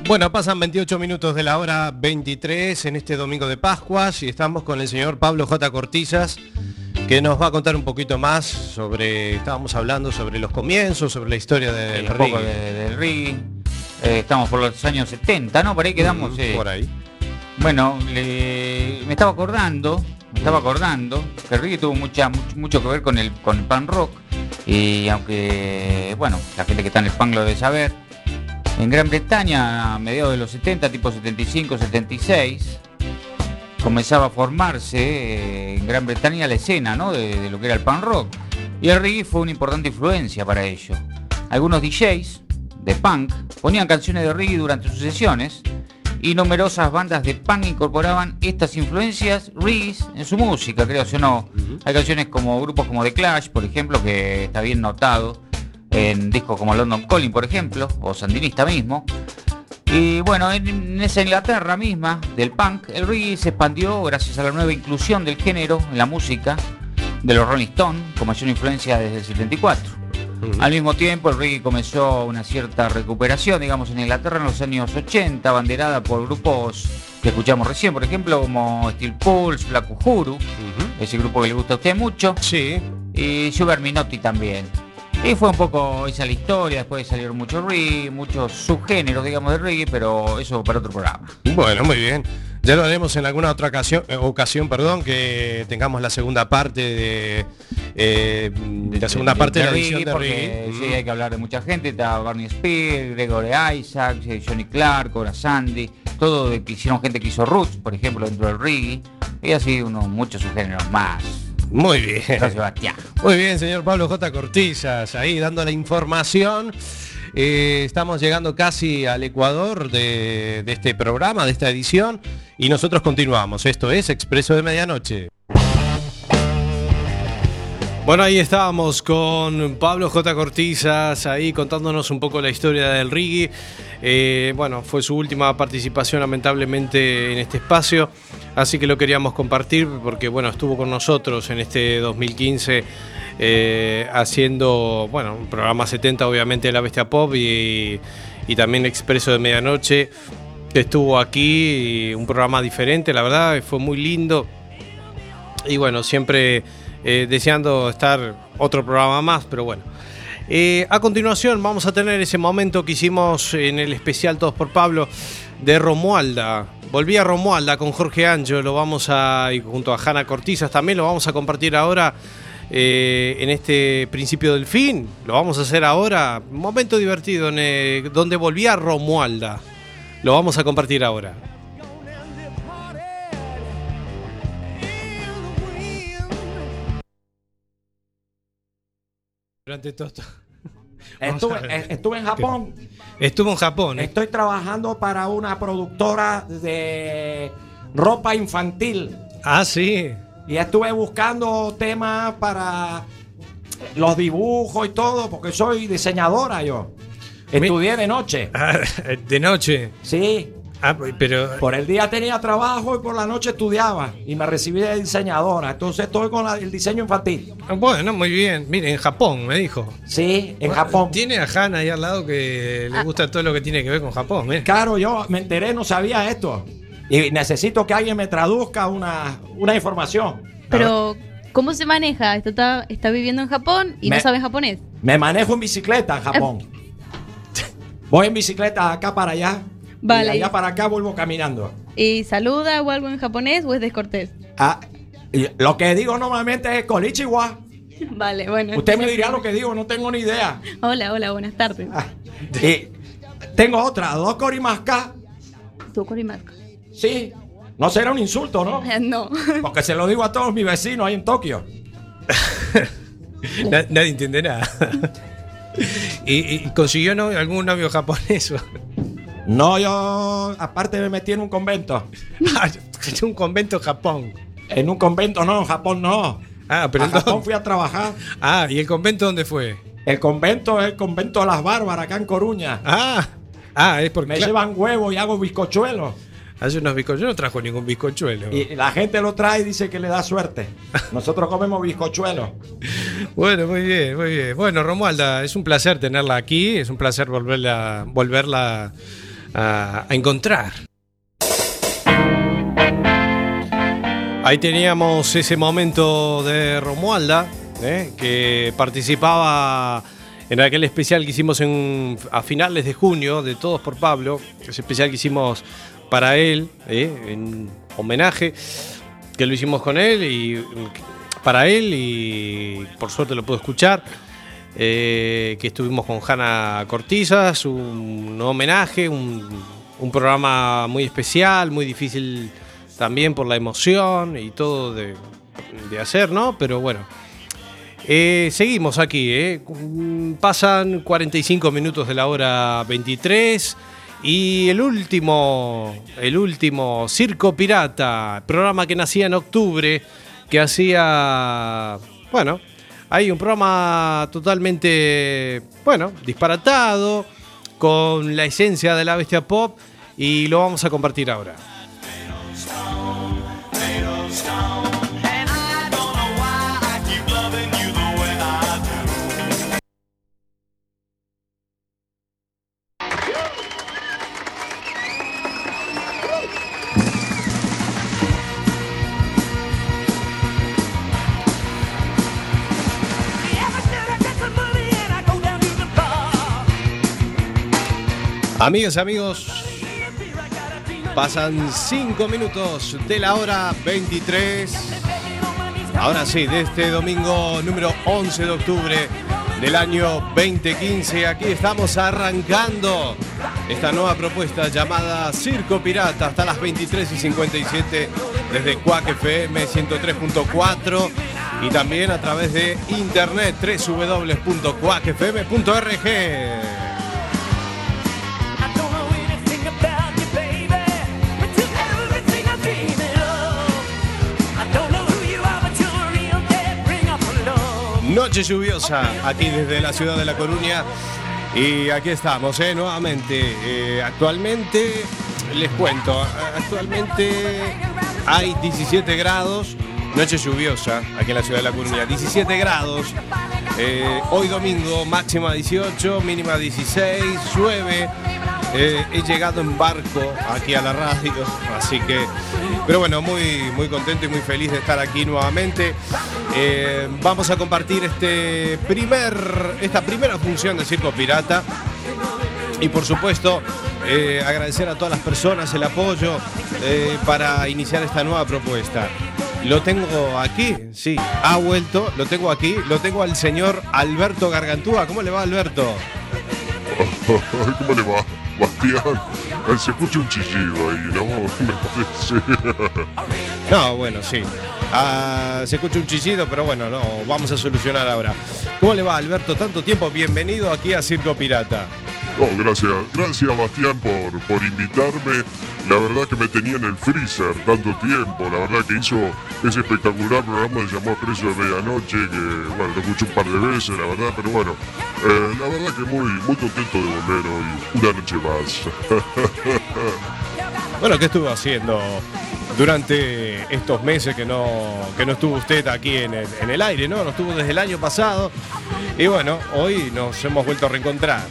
Bueno, pasan 28 minutos de la hora 23 en este domingo de Pascuas y estamos con el señor Pablo J. Cortizas que nos va a contar un poquito más sobre, estábamos hablando sobre los comienzos, sobre la historia del un poco reggae. de- del reggae. Eh, estamos por los años 70, ¿no? Por ahí quedamos. eh. Por ahí. Bueno, le- me estaba acordando, me estaba acordando que el reggae tuvo mucha, mucho, mucho que ver con el, con el pan rock. Y aunque, bueno, la gente que está en el pan lo debe saber, en Gran Bretaña, a mediados de los 70, tipo 75, 76, comenzaba a formarse eh, en Gran Bretaña la escena ¿no? de, de lo que era el pan rock. Y el reggae fue una importante influencia para ello. Algunos DJs de punk ponían canciones de reggae durante sus sesiones y numerosas bandas de punk incorporaban estas influencias reggae en su música, creo o no. Hay canciones como grupos como The Clash, por ejemplo, que está bien notado en discos como London Calling, por ejemplo, o Sandinista mismo. Y bueno, en, esa Inglaterra misma del punk, el reggae se expandió gracias a la nueva inclusión del género en la música de los Rolling Stones, con mayor influencia desde el 74. Al mismo tiempo, el reggae comenzó una cierta recuperación, digamos, en Inglaterra en los años 80, banderada por grupos que escuchamos recién, por ejemplo, como Steel Pulse, Black Uhuru, ese grupo que le gusta a usted mucho, Sí. y Sugar Minotti también. Y fue un poco esa la historia, después salieron muchos reggae, muchos subgéneros, digamos, de reggae, pero eso para otro programa. Bueno, muy bien. Ya lo haremos en alguna otra ocasión, eh, ocasión perdón, que tengamos la segunda parte de, eh, la segunda parte de, la edición reggae, de porque reggae. sí, hay que hablar de mucha gente, está Barney Spears, Gregory Isaacs, eh, Johnny Clark, Cora Sandy, todo de que hicieron gente que hizo roots, por ejemplo, dentro del reggae, y así unos muchos subgéneros más. Muy bien. Muy bien, señor Pablo J. Cortizas, ahí dando la información. Eh, estamos llegando casi al Ecuador de, de este programa, de esta edición, y nosotros continuamos. Esto es Expreso de Medianoche. Bueno, ahí estábamos con Pablo J. Cortizas, ahí contándonos un poco la historia del reggae. Eh, bueno, fue su última participación lamentablemente en este espacio, así que lo queríamos compartir porque bueno, estuvo con nosotros en este 2015 eh, haciendo, bueno, un programa 70 obviamente de la Bestia Pop y, también Expreso de Medianoche, estuvo aquí, un programa diferente, la verdad, fue muy lindo. Y bueno, siempre eh, deseando estar otro programa más, pero bueno. Eh, a continuación vamos a tener ese momento que hicimos en el especial Todos por Pablo de Romualda. Volví a Romualda con Jorge Anjo, lo vamos a, y junto a Hanna Cortizas también, lo vamos a compartir ahora eh, en este principio del fin. Lo vamos a hacer ahora, un momento divertido donde volví a Romualda. Lo vamos a compartir ahora. Durante todo esto. Estuve, estuve en Japón. Estuvo en Japón. ¿eh? Estoy trabajando para una productora de ropa infantil. Ah, sí. Y estuve buscando temas para los dibujos y todo, porque soy diseñadora yo. Estudié de noche. Ah, de noche. Sí. Ah, pero. Por el día tenía trabajo y por la noche estudiaba. Y me recibí de diseñadora. Entonces estoy con la- el diseño infantil. Bueno, muy bien. Mire, en Japón, me dijo. Sí, en Japón. Tiene a Hanna ahí al lado que le gusta todo lo que tiene que ver con Japón. mire. Claro, yo me enteré, no sabía esto. Y necesito que alguien me traduzca una, una información. Pero, ¿cómo se maneja? Esto está, está viviendo en Japón y Me- no sabe japonés. Me manejo en bicicleta en Japón. Voy en bicicleta acá para allá. Vale. Y allá para acá vuelvo caminando. ¿Y saluda o algo en japonés o es descortés? Ah, lo que digo normalmente es Konichiwa. Vale, bueno. Usted me diría lo que digo, no tengo ni idea. Hola, hola, buenas tardes. Y tengo otra, dos Korimaska. ¿Tú, Korimaska? Sí. No será un insulto, ¿no? No. Porque se lo digo a todos mis vecinos ahí en Tokio. Na- nadie entiende nada. ¿Y, y consiguió no- algún novio japonés? No, yo aparte me metí en un convento. en un convento en Japón. En un convento no, en Japón no. Ah, pero a ¿en Japón dónde? fui a trabajar. Ah, ¿y el convento dónde fue? El convento es el convento de las Bárbaras acá en Coruña. Ah, ah, es porque Me llevan huevos y hago bizcochuelos. hace unos bizcochuelos. Yo no trajo ningún bizcochuelo. Y la gente lo trae y dice que le da suerte. Nosotros comemos bizcochuelos. Bueno, muy bien, muy bien. Bueno, Romualda, es un placer tenerla aquí, es un placer volverla, volverla a, encontrar. Ahí teníamos ese momento de Romualda, ¿eh? que participaba en aquel especial que hicimos en- a finales de junio de Todos por Pablo, ese especial que hicimos para él, ¿eh? en homenaje, que lo hicimos con él y para él y por suerte lo puedo escuchar. Eh, que estuvimos con Hanna Cortizas, un homenaje, un, programa muy especial, muy difícil también por la emoción y todo de, hacer, ¿no? Pero bueno, Eh, seguimos aquí, ¿eh? Pasan 45 minutos de la hora 23 y el último, el último Circo Pirata, programa que nacía en octubre, que hacía, bueno, hay un programa totalmente, bueno, disparatado, con la esencia de la bestia pop y lo vamos a compartir ahora. Amigas amigos, pasan 5 minutos de la hora 23. Ahora sí, de este domingo número 11 de octubre del año 2015, aquí estamos arrancando esta nueva propuesta llamada Circo Pirata hasta las 23 y 57 desde Quack FM 103.4 y también a través de internet www.quackfm.org. Noche lluviosa aquí desde la ciudad de La Coruña. Y aquí estamos, ¿eh? nuevamente. Eh, actualmente, les cuento, actualmente hay 17 grados, noche lluviosa aquí en la ciudad de La Coruña. 17 grados, eh, hoy domingo máxima 18, mínima 16, llueve. Eh, he llegado en barco aquí a la radio, así que, pero bueno, muy, muy contento y muy feliz de estar aquí nuevamente. Eh, vamos a compartir este primer, esta primera función de Circo Pirata. Y por supuesto, eh, agradecer a todas las personas el apoyo para iniciar esta nueva propuesta. Lo tengo aquí, sí, ha vuelto, lo tengo aquí, lo tengo al señor Alberto Gargantúa. ¿Cómo le va, Alberto? ¿Cómo le va, Bastián? Se escucha un chillido ahí, ¿no? Me parece. No, bueno, sí. Ah, se escucha un chillido, pero bueno, no, vamos a solucionar ahora. ¿Cómo le va, Alberto? Tanto tiempo, bienvenido aquí a Circo Pirata. No, gracias, gracias Bastián por, por invitarme. La verdad que me tenía en el freezer tanto tiempo. La verdad que hizo ese espectacular programa que se llamó Precio de Medianoche, que bueno, lo escuché un par de veces, la verdad, pero bueno, eh, la verdad que muy, muy contento de volver hoy, una noche más. Bueno, ¿qué estuvo haciendo durante estos meses que no, que no estuvo usted aquí en el, en el aire, ¿no? No estuvo desde el año pasado. Y bueno, hoy nos hemos vuelto a reencontrar.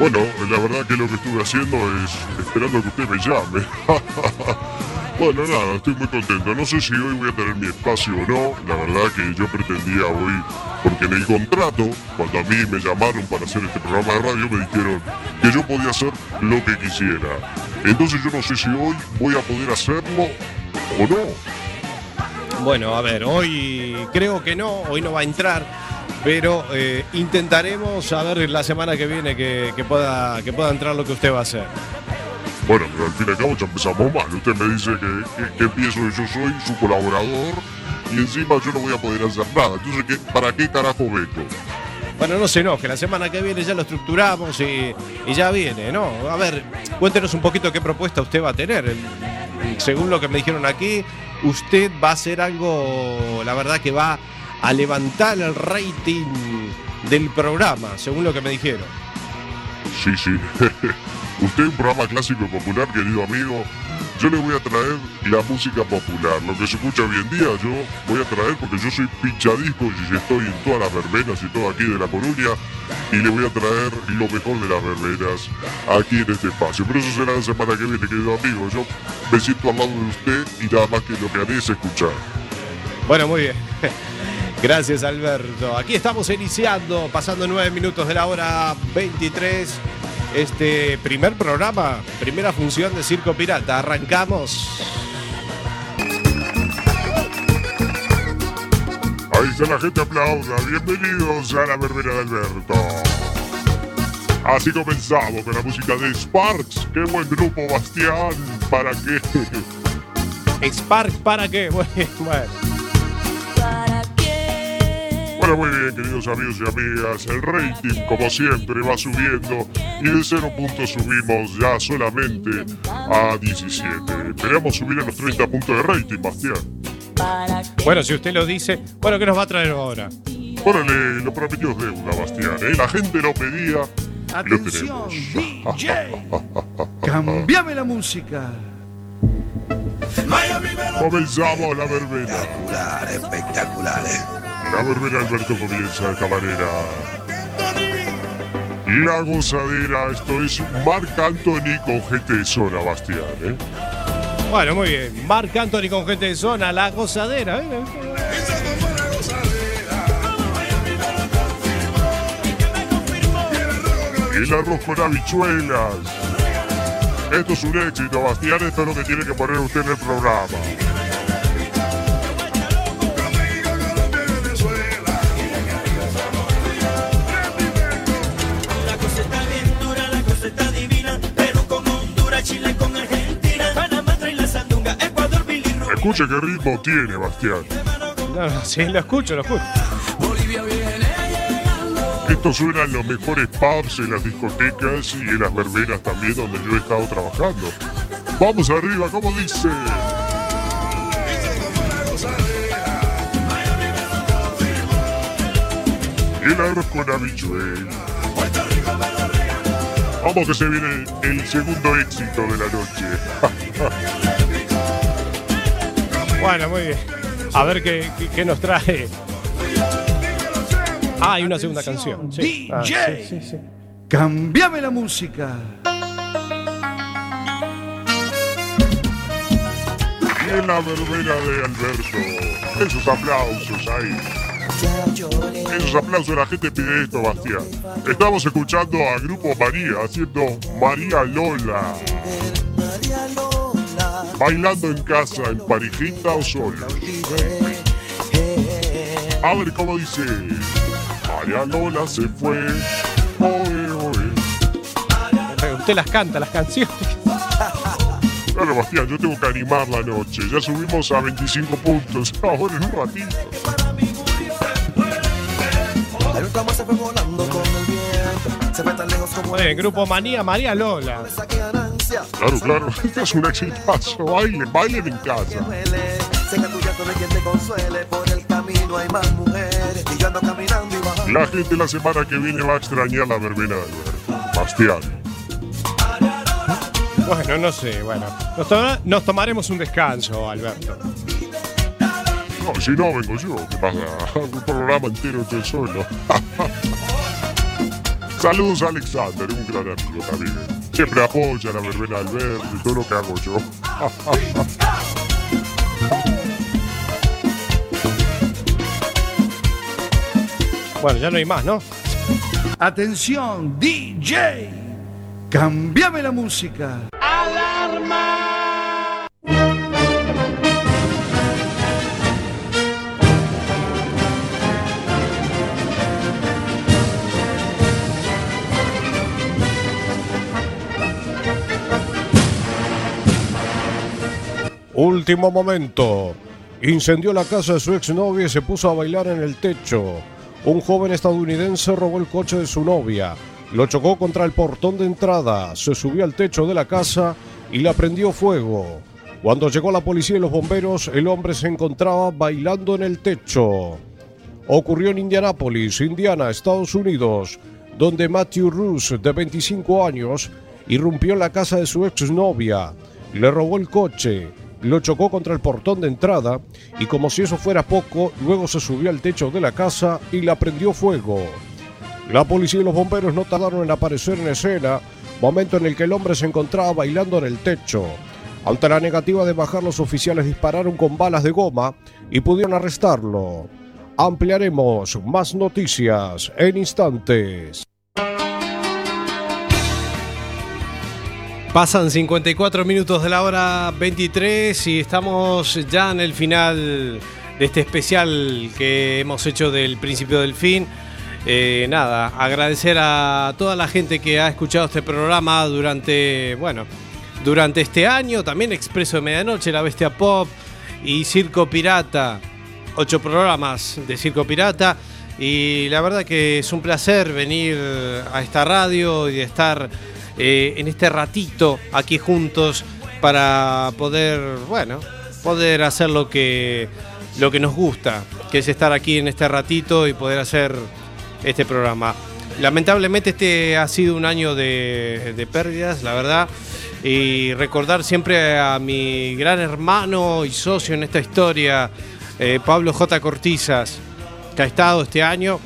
Bueno, la verdad que lo que estuve haciendo es esperando que usted me llame. bueno, nada, estoy muy contento. No sé si hoy voy a tener mi espacio o no. La verdad que yo pretendía hoy, porque en el contrato, cuando a mí me llamaron para hacer este programa de radio, me dijeron que yo podía hacer lo que quisiera. Entonces yo no sé si hoy voy a poder hacerlo o no. Bueno, a ver, hoy creo que no, hoy no va a entrar, pero eh, intentaremos a ver la semana que viene que, que pueda, que pueda entrar lo que usted va a hacer. Bueno, pero al fin y al cabo ya empezamos mal. Usted me dice que, que, que empiezo yo soy su colaborador y encima yo no voy a poder hacer nada. Entonces, ¿qué, ¿para qué carajo vengo? Bueno, no se enoje, la semana que viene ya lo estructuramos y, y ya viene, ¿no? A ver, cuéntenos un poquito qué propuesta usted va a tener. Según lo que me dijeron aquí, usted va a hacer algo, la verdad que va a levantar el rating del programa, según lo que me dijeron. Sí, sí. Usted es un programa clásico y popular, querido amigo. Yo le voy a traer la música popular, lo que se escucha hoy en día. Yo voy a traer porque yo soy pinchadiscos y estoy en todas las verbenas y todo aquí de La Coruña. Y le voy a traer lo mejor de las verbenas aquí en este espacio. Pero eso será la semana que viene, querido amigo. Yo me siento al lado de usted y nada más que lo que haré es escuchar. Bueno, muy bien. Gracias, Alberto. Aquí estamos iniciando, pasando nueve minutos de la hora 23. Este primer programa, primera función de Circo Pirata. Arrancamos. Ahí está la gente aplauda. Bienvenidos a la verbena de Alberto. Así comenzamos con la música de Sparks. Qué buen grupo, Bastián. ¿Para qué? Spark, ¿para qué? Bueno, bueno. Bueno, Bueno, muy bien, queridos amigos y amigas. El rating, como siempre, va subiendo y de 0 puntos subimos ya solamente a 17. Esperamos subir a los 30 puntos de rating, Bastián. Bueno, si usted lo dice, bueno, ¿qué nos va a traer ahora? Órale, lo prometió deuda, Bastián. ¿eh? La gente lo pedía lo Atención. DJ. Cambiame la música. Comenzamos la verbena. Espectacular, espectacular, eh. La verbena Alberto comienza de esta manera. La gozadera, esto es Marc Anthony con gente de zona, Bastián, ¿eh? Bueno, muy bien. Marc Anthony con gente de zona, la gozadera. ¿eh? El arroz con habichuelas. Esto es un éxito, Bastián. Esto es lo que tiene que poner usted en el programa. Escuche qué ritmo tiene, Bastián. No, no, sí, lo escucho, lo escucho. Esto suena en los mejores pubs, en las discotecas y en las verbenas también donde yo he estado trabajando. Vamos arriba, ¿cómo dice? El arroz con habichuel. Vamos que se viene el segundo éxito de la noche. Bueno, muy bien. A ver qué, qué- qué nos trae. Ah, hay una segunda canción. Sí. Ah, DJ. sí, sí, sí. Cambiame la música. Y en la verbena de Alberto. Esos aplausos ahí. Esos aplausos, la gente pide esto, Bastián. Estamos escuchando a Grupo María haciendo María Lola. Bailando en casa, en parejita o solo. A ver cómo dice. María Lola se fue. Oe, oe. Usted las canta, las canciones. Claro, Bastián, yo tengo que animar la noche. Ya subimos a 25 puntos. Ahora en un ratito. El ultramar se fue volando con bien, grupo Manía, María Lola. Claro, claro. Esto es un exitazo. Bailen, bailen en casa. El. La gente la semana que viene va a extrañar la verbena de Alberto. Bastián. Bueno, no sé, bueno. Nos, toma- nos tomaremos un descanso, Alberto. No, si no, vengo yo. ¿Qué pasa? Un programa entero yo solo. Saludos a Alexander, un gran amigo también. Siempre apoya la verbena de Alberto y todo lo que hago yo. Bueno, ya no hay más, ¿no? Atención, DJ. Cambiame la música. Último momento. Incendió la casa de su exnovia y se puso a bailar en el techo. Un joven estadounidense robó el coche de su novia, lo chocó contra el portón de entrada, se subió al techo de la casa y la prendió fuego. Cuando llegó la policía y los bomberos, el hombre se encontraba bailando en el techo. Ocurrió en Indianápolis, Indiana, Estados Unidos, donde Matthew Roos, de 25 años, irrumpió en la casa de su exnovia, le robó el coche, lo chocó contra el portón de entrada y como si eso fuera poco, luego se subió al techo de la casa y la prendió fuego. La policía y los bomberos no tardaron en aparecer en escena, momento en el que el hombre se encontraba bailando en el techo. Ante la negativa de bajar, los oficiales dispararon con balas de goma y pudieron arrestarlo. Ampliaremos más noticias en instantes. Pasan 54 minutos de la hora 23 y estamos ya en el final de este especial que hemos hecho del principio del fin. Eh, nada, agradecer a toda la gente que ha escuchado este programa durante, bueno, durante este año. También Expreso de Medianoche, La Bestia Pop y Circo Pirata. Ocho programas de Circo Pirata. Y la verdad que es un placer venir a esta radio y estar eh, en este ratito aquí juntos para poder, bueno, poder hacer lo que, lo que nos gusta, que es estar aquí en este ratito y poder hacer este programa. Lamentablemente este ha sido un año de, pérdidas, la verdad, y recordar siempre a mi gran hermano y socio en esta historia, eh, Pablo J. Cortizas, que ha estado este año,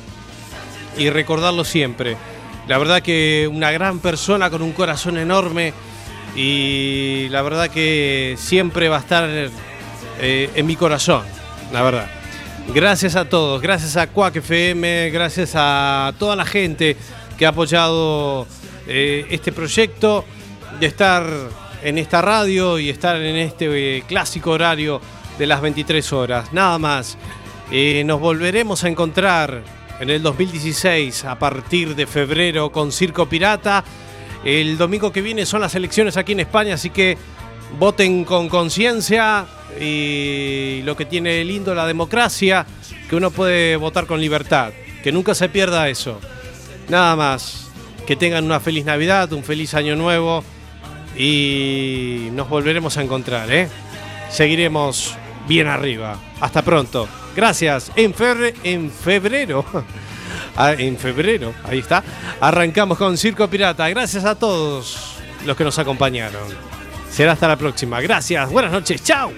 y recordarlo siempre. La verdad que una gran persona con un corazón enorme y la verdad que siempre va a estar eh, en mi corazón, la verdad. Gracias a todos, gracias a Quack FM, gracias a toda la gente que ha apoyado eh, este proyecto de estar en esta radio y estar en este eh, clásico horario de las 23 horas. Nada más. Nos volveremos a encontrar en el 2016 a partir de febrero con Circo Pirata. El domingo que viene son las elecciones aquí en España, así que voten con conciencia y lo que tiene lindo la democracia, que uno puede votar con libertad, que nunca se pierda eso. Nada más, que tengan una feliz Navidad, un feliz año nuevo y nos volveremos a encontrar, ¿eh? Seguiremos bien arriba. Hasta pronto. Gracias. En, febre- en febrero. Ah, en febrero, ahí está. Arrancamos con Circo Pirata. Gracias a todos los que nos acompañaron. Será hasta la próxima. Gracias. Buenas noches. Chao.